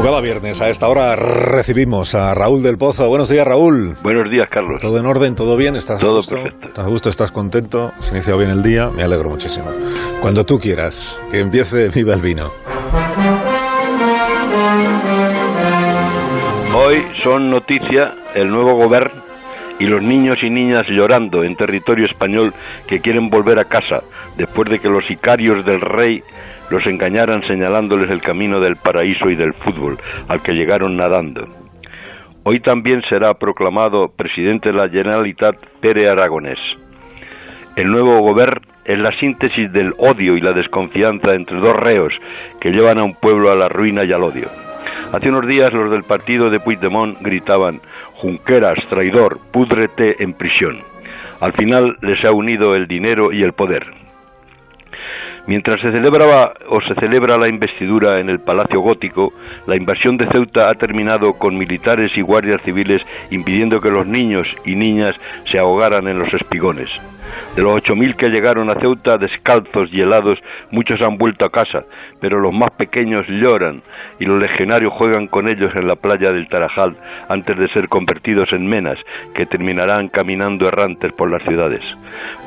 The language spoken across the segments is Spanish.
Como cada viernes, a esta hora recibimos a Raúl del Pozo. Buenos días, Raúl. Buenos días, Carlos. ¿Todo en orden? ¿Todo bien? ¿Estás Todo a gusto? perfecto. ¿Estás? ¿Estás contento? ¿Has iniciado bien el día? Me alegro muchísimo. Cuando tú quieras, que empiece Viva el Vino. Hoy son noticia el nuevo gobierno y los niños y niñas llorando en territorio español que quieren volver a casa después de que los sicarios del rey los engañaran señalándoles el camino del paraíso y del fútbol al que llegaron nadando. Hoy también será proclamado presidente de la Generalitat Pere Aragonés. El nuevo gobierno es la síntesis del odio y la desconfianza entre dos reos que llevan a un pueblo a la ruina y al odio. Hace unos días los del partido de Puigdemont gritaban Junqueras, traidor, púdrete en prisión. Al final les ha unido el dinero y el poder. Mientras se celebraba o se celebra la investidura en el Palacio Gótico, la invasión de Ceuta ha terminado con militares y guardias civiles impidiendo que los niños y niñas se ahogaran en los espigones. De los 8.000 que llegaron a Ceuta descalzos y helados, muchos han vuelto a casa, pero los más pequeños lloran y los legionarios juegan con ellos en la playa del Tarajal antes de ser convertidos en menas que terminarán caminando errantes por las ciudades.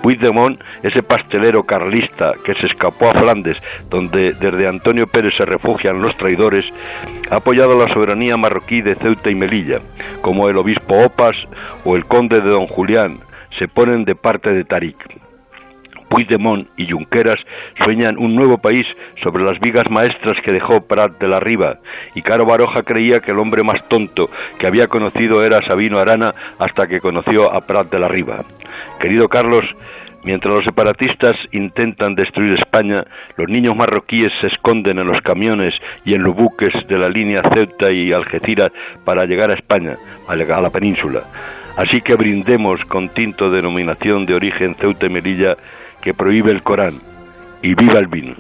Puigdemont, ese pastelero carlista que se escapó a Flandes, donde desde Antonio Pérez se refugian los traidores, ha apoyado la soberanía marroquí de Ceuta y Melilla, como el obispo Opas o el conde de Don Julián, se ponen de parte de Tarik. Puigdemont y Junqueras sueñan un nuevo país sobre las vigas maestras que dejó Prat de la Riba, y Caro Baroja creía que el hombre más tonto que había conocido era Sabino Arana hasta que conoció a Prat de la Riba. Querido Carlos, Mientras los separatistas intentan destruir España, los niños marroquíes se esconden en los camiones y en los buques de la línea Ceuta y Algeciras para llegar a España, a la península. Así que brindemos con tinto de denominación de origen Ceuta y Melilla que prohíbe el Corán. Y viva el vino.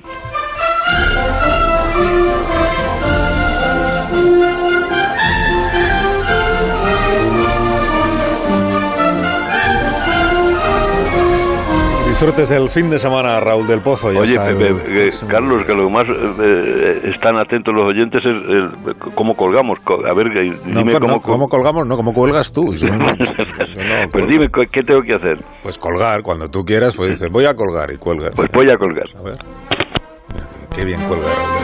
Disfrutes el fin de semana, Raúl del Pozo. Ya Oye, el eh, Carlos, que lo más eh, están atentos los oyentes es el- cómo colgamos. Co- A ver, No, dime cómo, no, ¿Cómo colgamos? No, ¿cómo cuelgas tú? Yo no- pues cuelgo. dime, ¿qué tengo que hacer? Pues colgar, cuando tú quieras, pues dices, voy a colgar y cuelgas. Pues voy a colgar. A ver. Qué bien cuelga Raúl del Pozo.